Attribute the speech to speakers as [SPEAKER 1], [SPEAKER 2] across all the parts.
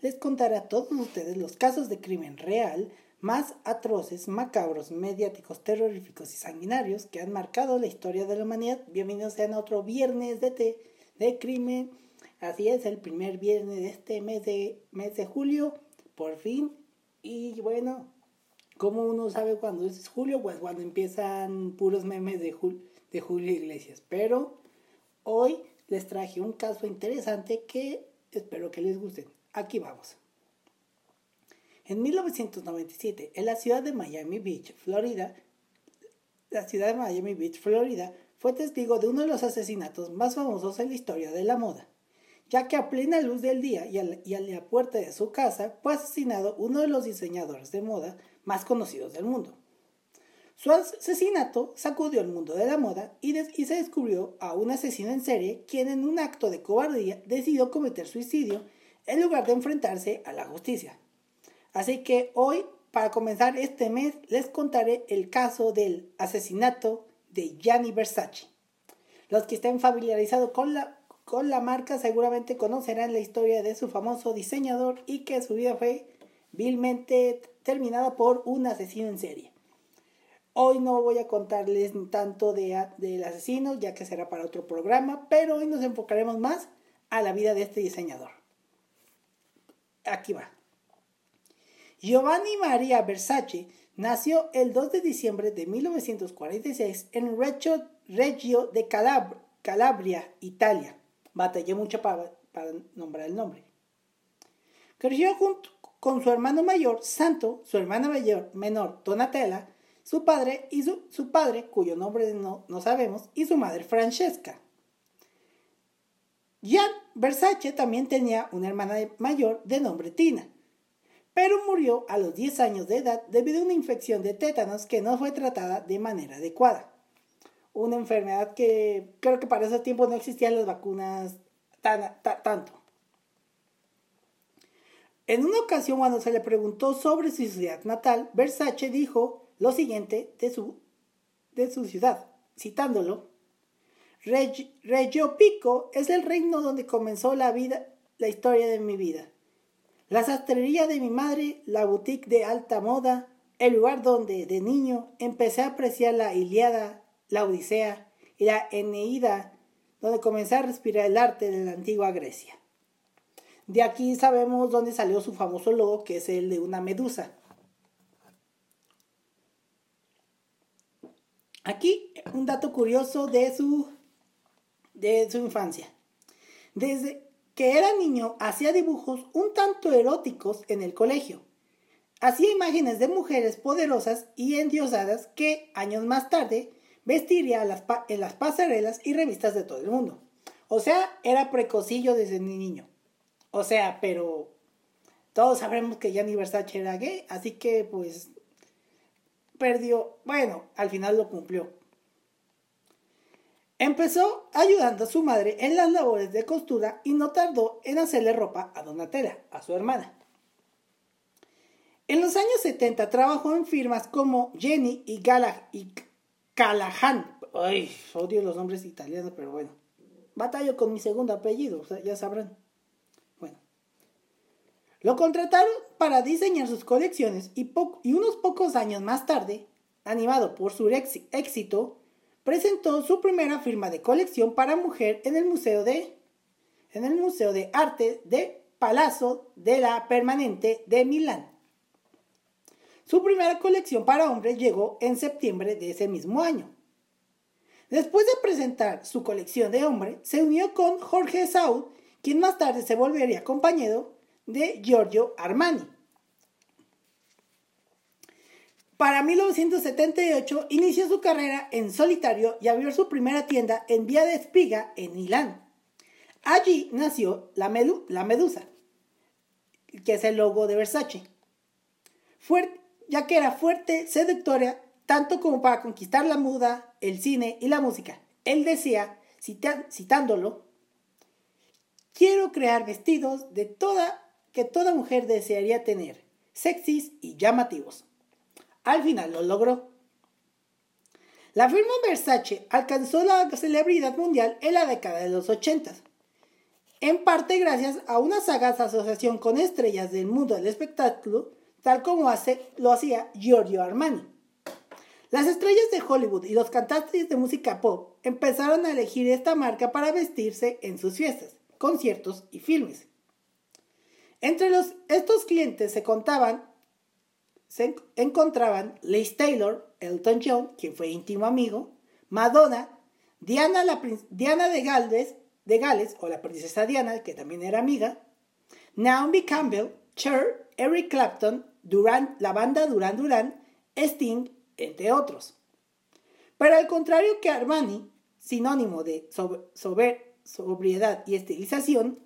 [SPEAKER 1] les contaré a todos ustedes los casos de crimen real más atroces, macabros, mediáticos, terroríficos y sanguinarios que han marcado la historia de la humanidad. Bienvenidos sean a otro viernes de, té, de crimen. Así es, el primer viernes de este mes de, mes de julio, por fin. Y bueno, como uno sabe cuándo es julio? Pues cuando empiezan puros memes de, de Julio Iglesias. Pero hoy les traje un caso interesante que espero que les guste. Aquí vamos. En 1997, en la ciudad de Miami Beach, Florida, la ciudad de Miami Beach, Florida, fue testigo de uno de los asesinatos más famosos en la historia de la moda, ya que a plena luz del día y a la, puerta de su casa fue asesinado uno de los diseñadores de moda más conocidos del mundo. Su asesinato sacudió el mundo de la moda y, y, se descubrió a un asesino en serie quien en un acto de cobardía decidió cometer suicidio en lugar de enfrentarse a la justicia. Así que hoy, para comenzar este mes, les contaré el caso del asesinato de Gianni Versace. Los que estén familiarizados con la, con la marca seguramente conocerán la historia de su famoso diseñador y que su vida fue vilmente terminada por un asesino en serie. Hoy no voy a contarles tanto de, del asesino, ya que será para otro programa, pero hoy nos enfocaremos más a la vida de este diseñador. Aquí va. Giovanni Maria Versace nació el 2 de diciembre de 1946 en Reggio, de Calabria, Italia. Batallé mucho para, nombrar el nombre. Creció junto con su hermano mayor, Santo, su hermana mayor, menor, Donatella, su padre, y su, padre, cuyo nombre no, no sabemos, y su madre, Francesca. Jan Versace también tenía una hermana mayor de nombre Tina, pero murió a los 10 años de edad debido a una infección de tétanos que no fue tratada de manera adecuada. Una enfermedad que creo que para ese tiempo no existían las vacunas tan, tanto. En una ocasión cuando se le preguntó sobre su ciudad natal, Versace dijo lo siguiente de su, de su ciudad, citándolo. Reggio Pico es el reino donde comenzó la vida, la historia de mi vida. La sastrería de mi madre, la boutique de alta moda, el lugar donde de niño empecé a apreciar la Iliada, la Odisea y la Eneida, donde comencé a respirar el arte de la antigua Grecia. De aquí sabemos dónde salió su famoso logo, que es el de una medusa. Aquí un dato curioso de su de su infancia. Desde que era niño hacía dibujos un tanto eróticos en el colegio. Hacía imágenes de mujeres poderosas y endiosadas que años más tarde vestiría en las pasarelas y revistas de todo el mundo. O sea, era precocillo desde niño. O sea, pero todos sabremos que Gianni Versace era gay, así que pues perdió, bueno, al final lo cumplió. Empezó ayudando a su madre en las labores de costura y no tardó en hacerle ropa a Donatella, a su hermana. En los años 70 trabajó en firmas como Jenny y, Gala y Callahan. Ay, odio los nombres italianos, pero bueno. Batallo con mi segundo apellido, ya sabrán. Bueno. Lo contrataron para diseñar sus colecciones y unos pocos años más tarde, animado por su éxito, presentó su primera firma de colección para mujer en el Museo de, en el Museo de Arte de Palazzo de la Permanente de Milán. Su primera colección para hombres llegó en septiembre de ese mismo año. Después de presentar su colección de hombres, se unió con Jorge Saud, quien más tarde se volvería compañero de Giorgio Armani. Para 1978 inició su carrera en solitario y abrió su primera tienda en Vía de Espiga, en Milán. Allí nació la, la Medusa, que es el logo de Versace. Ya que era fuerte, seductora, tanto como para conquistar la moda, el cine y la música. Él decía, citándolo, quiero crear vestidos de toda, que toda mujer desearía tener, sexys y llamativos. Al final lo logró. La firma Versace alcanzó la celebridad mundial en la década de los 80, en parte gracias a una sagaz asociación con estrellas del mundo del espectáculo, tal como lo hacía Giorgio Armani. Las estrellas de Hollywood y los cantantes de música pop empezaron a elegir esta marca para vestirse en sus fiestas, conciertos y filmes. Entre estos clientes se contaban se encontraban Liz Taylor, Elton John, quien fue íntimo amigo, Madonna, Diana, la, Diana de, Gales, de Gales, o la princesa Diana, que también era amiga, Naomi Campbell, Cher, Eric Clapton, Duran, la banda Duran Duran, Sting, entre otros. Pero al contrario que Armani, sinónimo de sobriedad y estilización,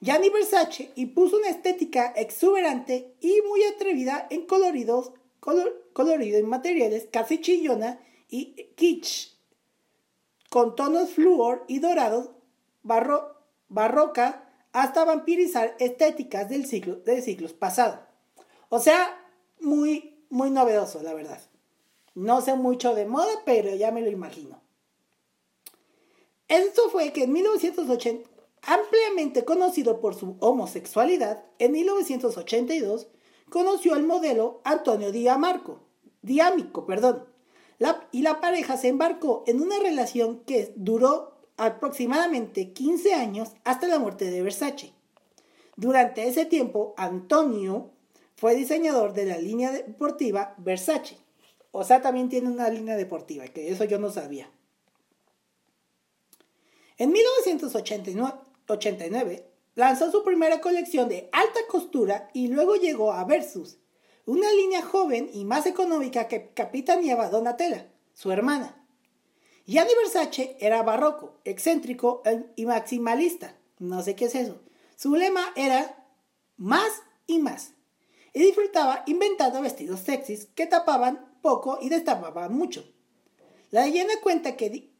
[SPEAKER 1] Gianni Versace impuso una estética exuberante y muy atrevida en coloridos, colorido en materiales casi chillona y kitsch, con tonos fluor y dorados, barroca, hasta vampirizar estéticas del siglo, de siglos pasados. O sea, muy, muy novedoso, la verdad. No sé mucho de moda, pero ya me lo imagino. Esto fue que en 1980, ampliamente conocido por su homosexualidad, en 1982 conoció al modelo Antonio Diamarco, Diámico, perdón, y la pareja se embarcó en una relación que duró aproximadamente 15 años hasta la muerte de Versace. Durante ese tiempo, Antonio fue diseñador de la línea deportiva Versace. O sea, también tiene una línea deportiva, que eso yo no sabía. En 1989, 89, lanzó su primera colección de alta costura y luego llegó a Versus, una línea joven y más económica que capitaneaba Donatella, su hermana. Gianni Versace era barroco, excéntrico y maximalista. No sé qué es eso. Su lema era más y más. Y disfrutaba inventando vestidos sexys que tapaban poco y destapaban mucho. La leyenda cuenta que,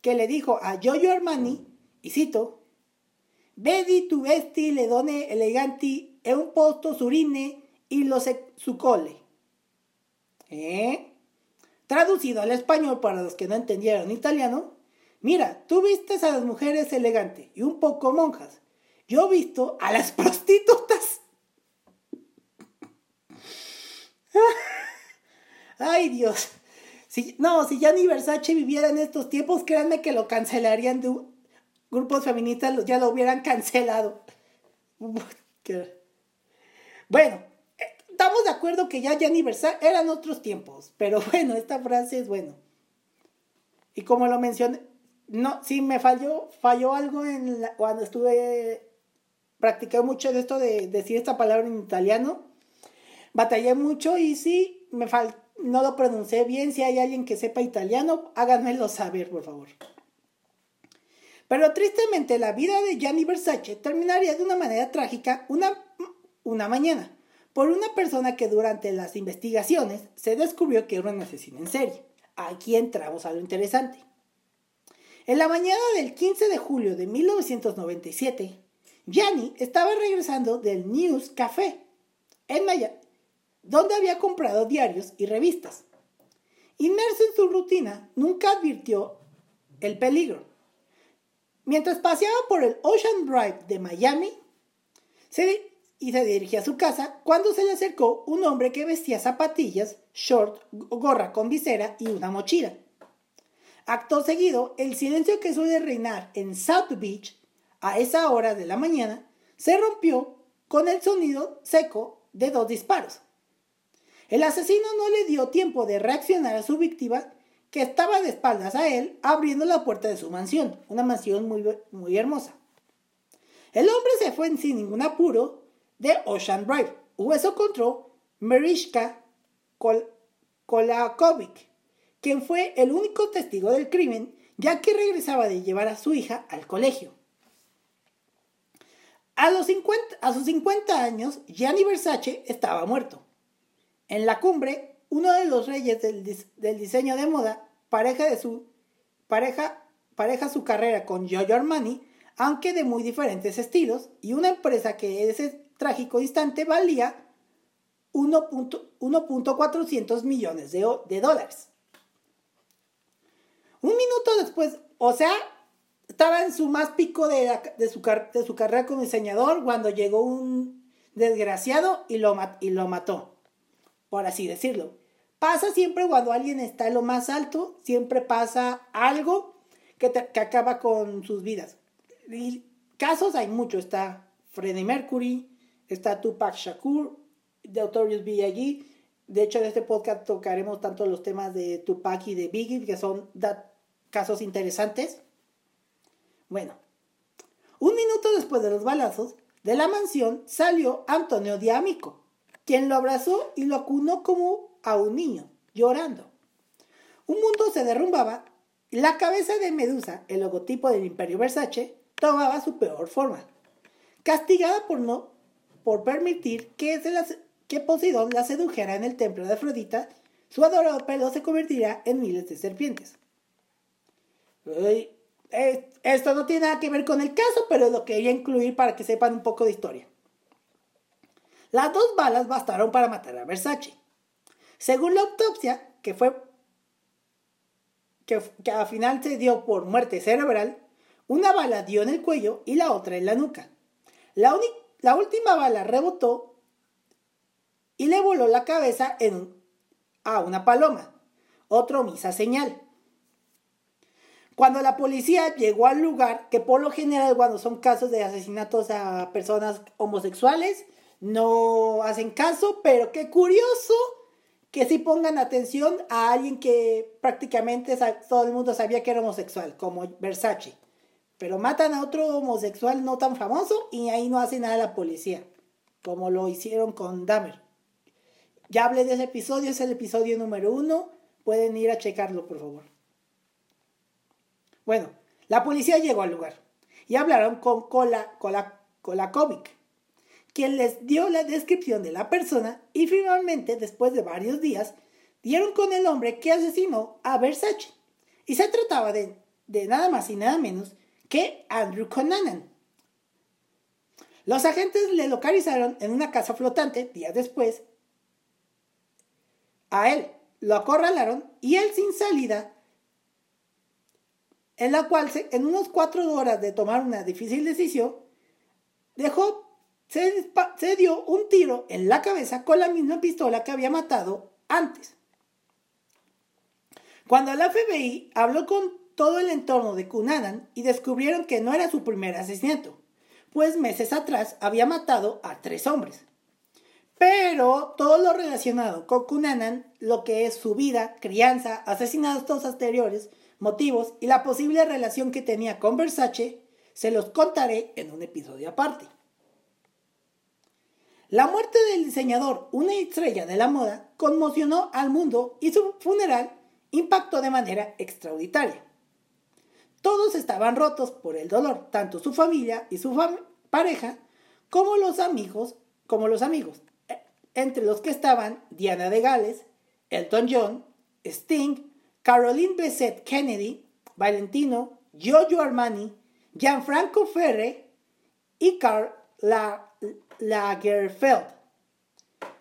[SPEAKER 1] que le dijo a Giorgio Armani, y cito, Vedi tu vesti le donne eleganti e un posto surine y lo su cole. ¿Eh? Traducido al español para los que no entendieron italiano, mira, tú vistes a las mujeres elegantes y un poco monjas. Yo visto a las prostitutas. Ay Dios. Si, no, si ya ni Versace viviera en estos tiempos, créanme que lo cancelarían de, grupos feministas ya lo hubieran cancelado. Bueno, estamos de acuerdo que ya ya aniversario eran otros tiempos, pero bueno, esta frase es bueno. Y como lo mencioné, no, sí me falló, falló algo en cuando estuve practicé mucho de esto de decir esta palabra en italiano. Batallé mucho y sí me no lo pronuncié bien. Si hay alguien que sepa italiano, háganmelo saber, por favor. Pero tristemente la vida de Gianni Versace terminaría de una manera trágica una, una mañana, por una persona que durante las investigaciones se descubrió que era un asesino en serie. Aquí entramos a lo interesante. En la mañana del 15 de julio de 1997, Gianni estaba regresando del News Café en Miami, donde había comprado diarios y revistas. Inmerso en su rutina, nunca advirtió el peligro Mientras paseaba por el Ocean Drive de Miami y se dirigía a su casa, cuando se le acercó un hombre que vestía zapatillas, short, gorra con visera y una mochila. Acto seguido, el silencio que suele reinar en South Beach a esa hora de la mañana se rompió con el sonido seco de dos disparos. El asesino no le dio tiempo de reaccionar a su víctima que estaba de espaldas a él abriendo la puerta de su mansión, una mansión muy, muy hermosa. El hombre se fue sin ningún apuro de Ocean Drive. Hueso encontró Merishka Kolakovic, quien fue el único testigo del crimen, ya que regresaba de llevar a su hija al colegio. A, los 50, a sus 50 años, Gianni Versace estaba muerto. En la cumbre, uno de los reyes del, diseño de moda, pareja, de su, pareja, pareja su carrera con Giorgio Armani, aunque de muy diferentes estilos, y una empresa que en ese trágico instante valía 1.400 millones de, dólares. Un minuto después, o sea, estaba en su más pico de, su, de su, carrera como diseñador cuando llegó un desgraciado y lo, y lo mató, por así decirlo. Pasa siempre cuando alguien está en lo más alto, siempre pasa algo que, que acaba con sus vidas. Casos hay muchos, está Freddie Mercury, está Tupac Shakur, de Notorious B.I.G. De hecho, en este podcast tocaremos tanto los temas de Tupac y de Biggie, que son casos interesantes. Bueno, un minuto después de los balazos, de la mansión salió Antonio Diámico, quien lo abrazó y lo acunó como a un niño, llorando. Un mundo se derrumbaba y la cabeza de Medusa, el logotipo del Imperio Versace, tomaba su peor forma. Castigada por no por permitir que, se que Poseidón la sedujera en el templo de Afrodita, su adorado pelo se convertirá en miles de serpientes. Esto no tiene nada que ver con el caso, pero lo quería incluir para que sepan un poco de historia. Las dos balas bastaron para matar a Versace. Según la autopsia, que fue que, que al final se dio por muerte cerebral, una bala dio en el cuello y la otra en la nuca. La, la última bala rebotó y le voló la cabeza a una paloma, otro misa señal. Cuando la policía llegó al lugar, que por lo general cuando son casos de asesinatos a personas homosexuales, no hacen caso, pero qué curioso que sí pongan atención a alguien que prácticamente todo el mundo sabía que era homosexual, como Versace. Pero matan a otro homosexual no tan famoso y ahí no hace nada la policía, como lo hicieron con Dahmer. Ya hablé de ese episodio, es el episodio número uno, pueden ir a checarlo por favor. Bueno, la policía llegó al lugar y hablaron con Kola, Kola, quien les dio la descripción de la persona y finalmente, después de varios días, dieron con el hombre que asesinó a Versace. Y se trataba de, de nada más y nada menos que Andrew Conanan. Los agentes le localizaron en una casa flotante días después. A él lo acorralaron y él sin salida en la cual en unas cuatro horas de tomar una difícil decisión, dejó, se, dio un tiro en la cabeza con la misma pistola que había matado antes. Cuando la FBI habló con todo el entorno de Cunanan y descubrieron que no era su primer asesinato, pues meses atrás había matado a tres hombres. Pero todo lo relacionado con Cunanan, lo que es su vida, crianza, asesinatos anteriores, motivos y la posible relación que tenía con Versace, se los contaré en un episodio aparte. La muerte del diseñador, una estrella de la moda, conmocionó al mundo y su funeral impactó de manera extraordinaria. Todos estaban rotos por el dolor, tanto su familia y su pareja como los amigos, como los amigos, e, entre los que estaban Diana de Gales, Elton John, Sting, Caroline Bessette Kennedy, Valentino, Giorgio Armani, Gianfranco Ferre y Karl Lagerfeld.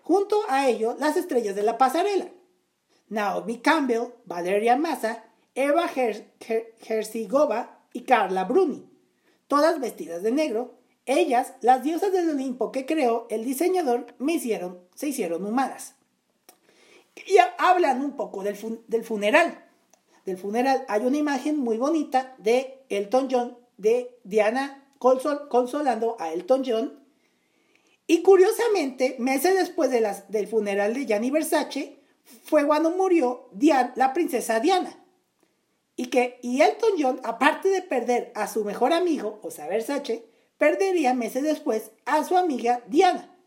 [SPEAKER 1] Junto a ellos, las estrellas de la pasarela. Naomi Campbell, Valeria Massa, Eva Herzigova y Carla Bruni, todas vestidas de negro. Ellas, las diosas del Olimpo que creó el diseñador, se hicieron humanas y hablan un poco del, funeral. Del funeral hay una imagen muy bonita de Elton John, de Diana consolando a Elton John. Y curiosamente, meses después del funeral de Gianni Versace, fue cuando murió la princesa Diana. Y que y Elton John, aparte de perder a su mejor amigo, o sea, Versace, perdería meses después a su amiga Diana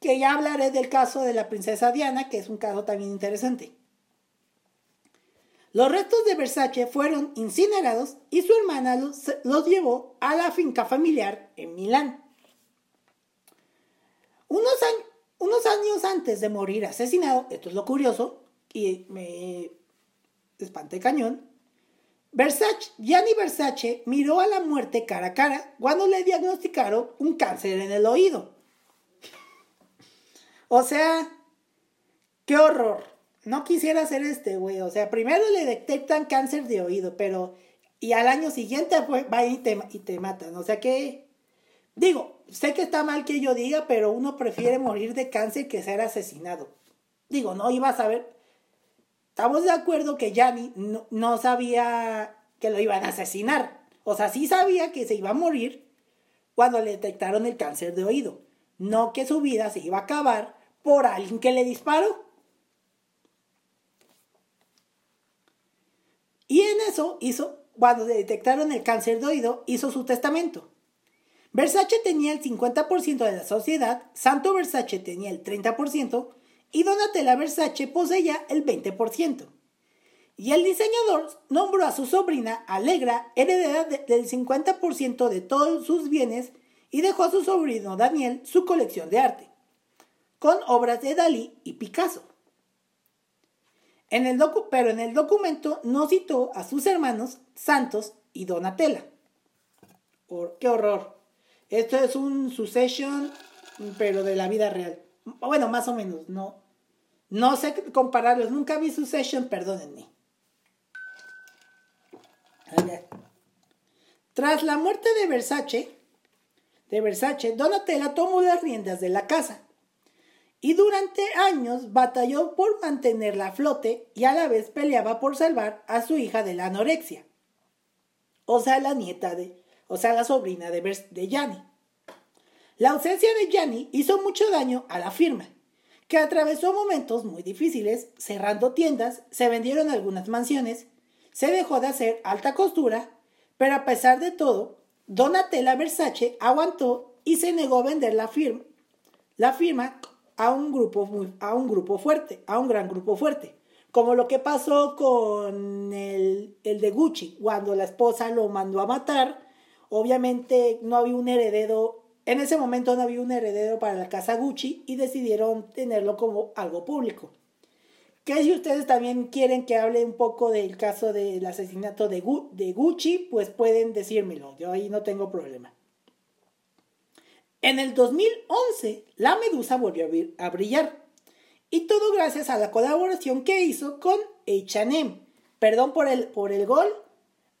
[SPEAKER 1] que ya hablaré del caso de la princesa Diana, que es un caso también interesante. Los restos de Versace fueron incinerados y su hermana los, llevó a la finca familiar en Milán. Antes de morir asesinado, esto es lo curioso, y me espanté cañón, Versace, Gianni Versace miró a la muerte cara a cara cuando le diagnosticaron un cáncer en el oído. O sea, qué horror. No quisiera ser este, güey. O sea, primero le detectan cáncer de oído, pero... Y al año siguiente pues, va y te, y te matan. O sea que... Digo, sé que está mal que yo diga, pero uno prefiere morir de cáncer que ser asesinado. Digo, no iba a saber estamos de acuerdo que Yanni no, sabía que lo iban a asesinar. O sea, sí sabía que se iba a morir cuando le detectaron el cáncer de oído. No que su vida se iba a acabar por alguien que le disparó. Y en eso hizo, cuando le detectaron el cáncer de oído, hizo su testamento. Versace tenía el 50% de la sociedad, Santo Versace tenía el 30% y Donatella Versace poseía el 20%. Y el diseñador nombró a su sobrina Alegra heredera del 50% de todos sus bienes y dejó a su sobrino Daniel su colección de arte, con obras de Dalí y Picasso. En el pero en el documento no citó a sus hermanos Santos y Donatella. ¡Qué horror! Esto es un succession, pero de la vida real. Bueno, más o menos, no. No sé compararlos, nunca vi su session, perdónenme. Tras la muerte de Versace, de Versace, Donatella tomó las riendas de la casa y durante años batalló por mantenerla a flote y a la vez peleaba por salvar a su hija de la anorexia. O sea, la nieta de, o sea, la sobrina de, de Gianni. La ausencia de Gianni hizo mucho daño a la firma que atravesó momentos muy difíciles, cerrando tiendas, se vendieron algunas mansiones, se dejó de hacer alta costura, pero a pesar de todo, Donatella Versace aguantó y se negó a vender la firma, la firma a un grupo a un grupo fuerte, a un gran grupo fuerte, como lo que pasó con el, el de Gucci, cuando la esposa lo mandó a matar, obviamente no había un heredero en ese momento no había un heredero para la casa Gucci y decidieron tenerlo como algo público. Que si ustedes también quieren que hable un poco del caso del asesinato de, de Gucci, pues pueden decírmelo, yo ahí no tengo problema. En el 2011, la medusa volvió a brillar. Y todo gracias a la colaboración que hizo con HM. Perdón por el, por el gol,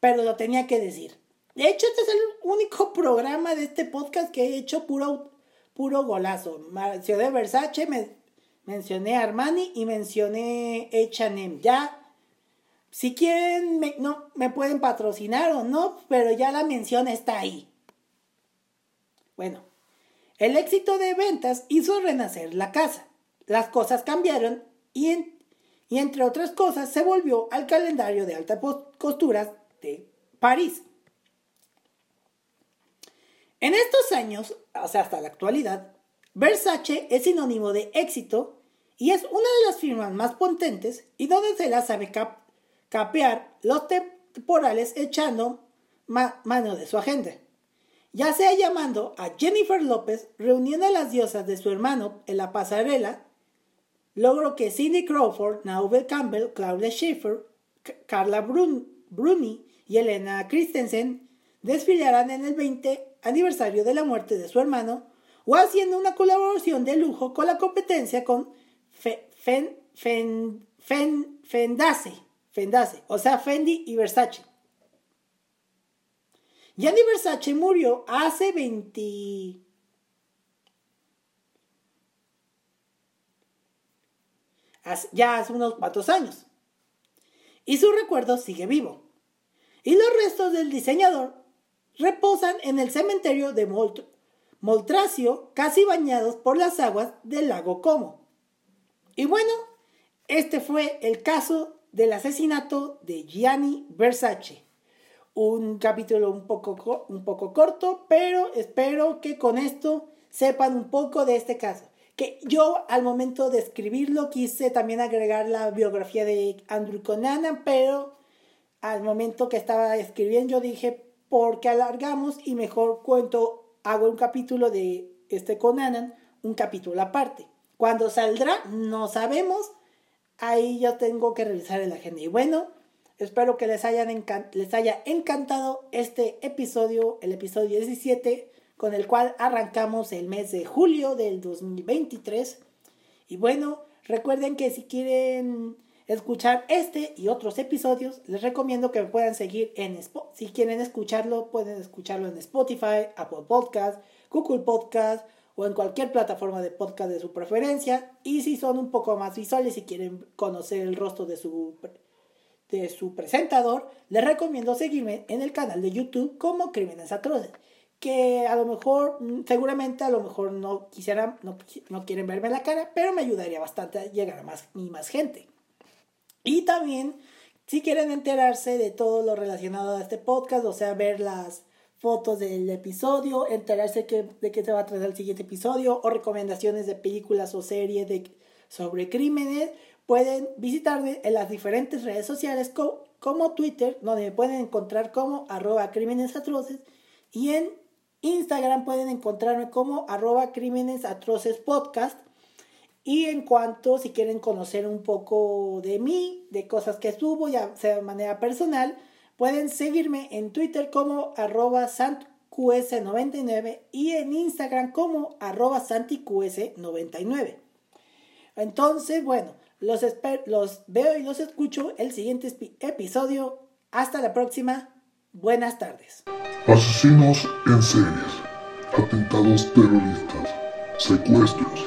[SPEAKER 1] pero lo tenía que decir. De hecho, este es el único programa de este podcast que he hecho puro, puro golazo. Mencioné Versace, me, mencioné Armani y mencioné H&M. Ya, si quieren, me, no, me pueden patrocinar o no, pero ya la mención está ahí. Bueno, el éxito de ventas hizo renacer la casa. Las cosas cambiaron y, y entre otras cosas se volvió al calendario de altas costuras de París. En estos años, o sea, hasta la actualidad, Versace es sinónimo de éxito y es una de las firmas más potentes y donde se la sabe capear los temporales echando mano de su agente. Ya sea llamando a Jennifer López, reuniendo a las diosas de su hermano en la pasarela, logro que Cindy Crawford, Naomi Campbell, Claudia Schiffer, Carla Bruni y Elena Christensen desfilarán en el 20 aniversario de la muerte de su hermano o haciendo una colaboración de lujo con la competencia con Fendase, Fendase, o sea, Fendi y Versace. Gianni Versace murió hace 20... ya hace unos cuantos años. Y su recuerdo sigue vivo. Y los restos del diseñador reposan en el cementerio de Moltracio, casi bañados por las aguas del lago Como. Y bueno, este fue el caso del asesinato de Gianni Versace. Un capítulo un poco, un poco corto, pero espero que con esto sepan un poco de este caso. Que yo al momento de escribirlo quise también agregar la biografía de Andrew Conanan, pero al momento que estaba escribiendo yo dije, porque alargamos y mejor cuento, hago un capítulo de este Conanan, un capítulo aparte. Cuando saldrá, no sabemos. Ahí yo tengo que revisar el agenda. Y bueno, espero que les, hayan les haya encantado este episodio, el episodio 17, con el cual arrancamos el mes de julio del 2023. Y bueno, recuerden que si quieren escuchar este y otros episodios, les recomiendo que me puedan seguir en Spotify. Si quieren escucharlo, pueden escucharlo en Spotify, Apple Podcast, Google Podcast o en cualquier plataforma de podcast de su preferencia. Y si son un poco más visuales y quieren conocer el rostro de su, de su presentador, les recomiendo seguirme en el canal de YouTube como Crímenes Atroces. Que a lo mejor, mm, seguramente a lo mejor no quisieran, no, no quieren verme la cara, pero me ayudaría bastante a llegar a más y más gente. Y también, si quieren enterarse de todo lo relacionado a este podcast, o sea, ver las fotos del episodio, enterarse de qué se va a tratar el siguiente episodio o recomendaciones de películas o series de, sobre crímenes, pueden visitarme en las diferentes redes sociales como Twitter, donde me pueden encontrar como arroba crímenes atroces, y en Instagram pueden encontrarme como arroba crímenes atroces podcast. Y en cuanto, si quieren conocer un poco de mí, de cosas que subo, ya sea de manera personal, pueden seguirme en Twitter como arroba santqs99 y en Instagram como arroba santiqs99. Entonces, bueno, los, los veo y los escucho el siguiente episodio. Hasta la próxima. Buenas tardes.
[SPEAKER 2] Asesinos en series, atentados terroristas, secuestros,